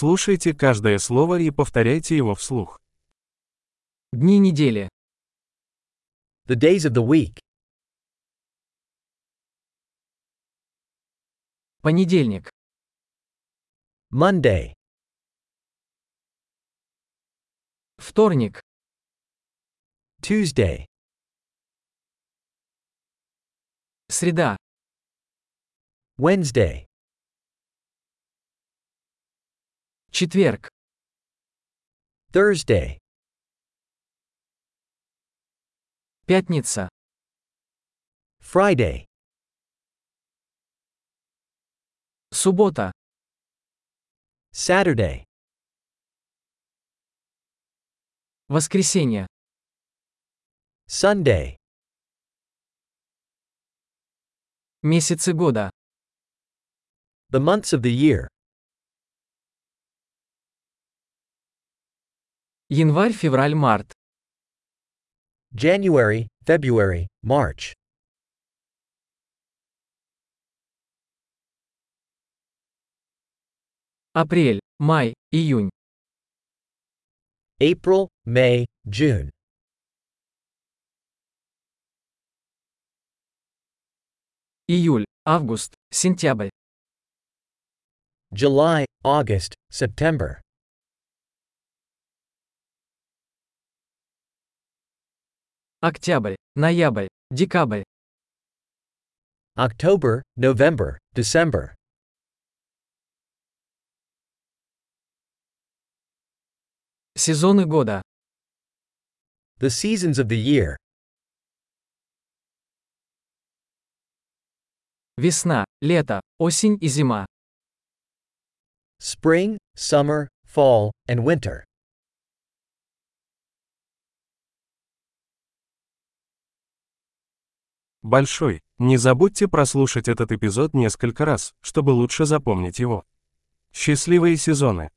Слушайте каждое слово и повторяйте его вслух. Дни недели. The days of the week. Понедельник. Monday, Вторник. Tuesday, Среда. Wednesday, Четверг. Thursday, Пятница. Friday, Суббота. Saturday, Воскресенье. Sunday, Месяцы года. the months of the year. Январь, февраль, март. January, February, March. Апрель, май, июнь. April, May, June. Июль, август, сентябрь. July, August, September. Октябрь, ноябрь, декабрь. October, November, December. Сезоны года. The seasons of the year. Весна, лето, осень и зима. Spring, summer, fall, and winter. Большой. Не забудьте прослушать этот эпизод несколько раз, чтобы лучше запомнить его. Счастливые сезоны!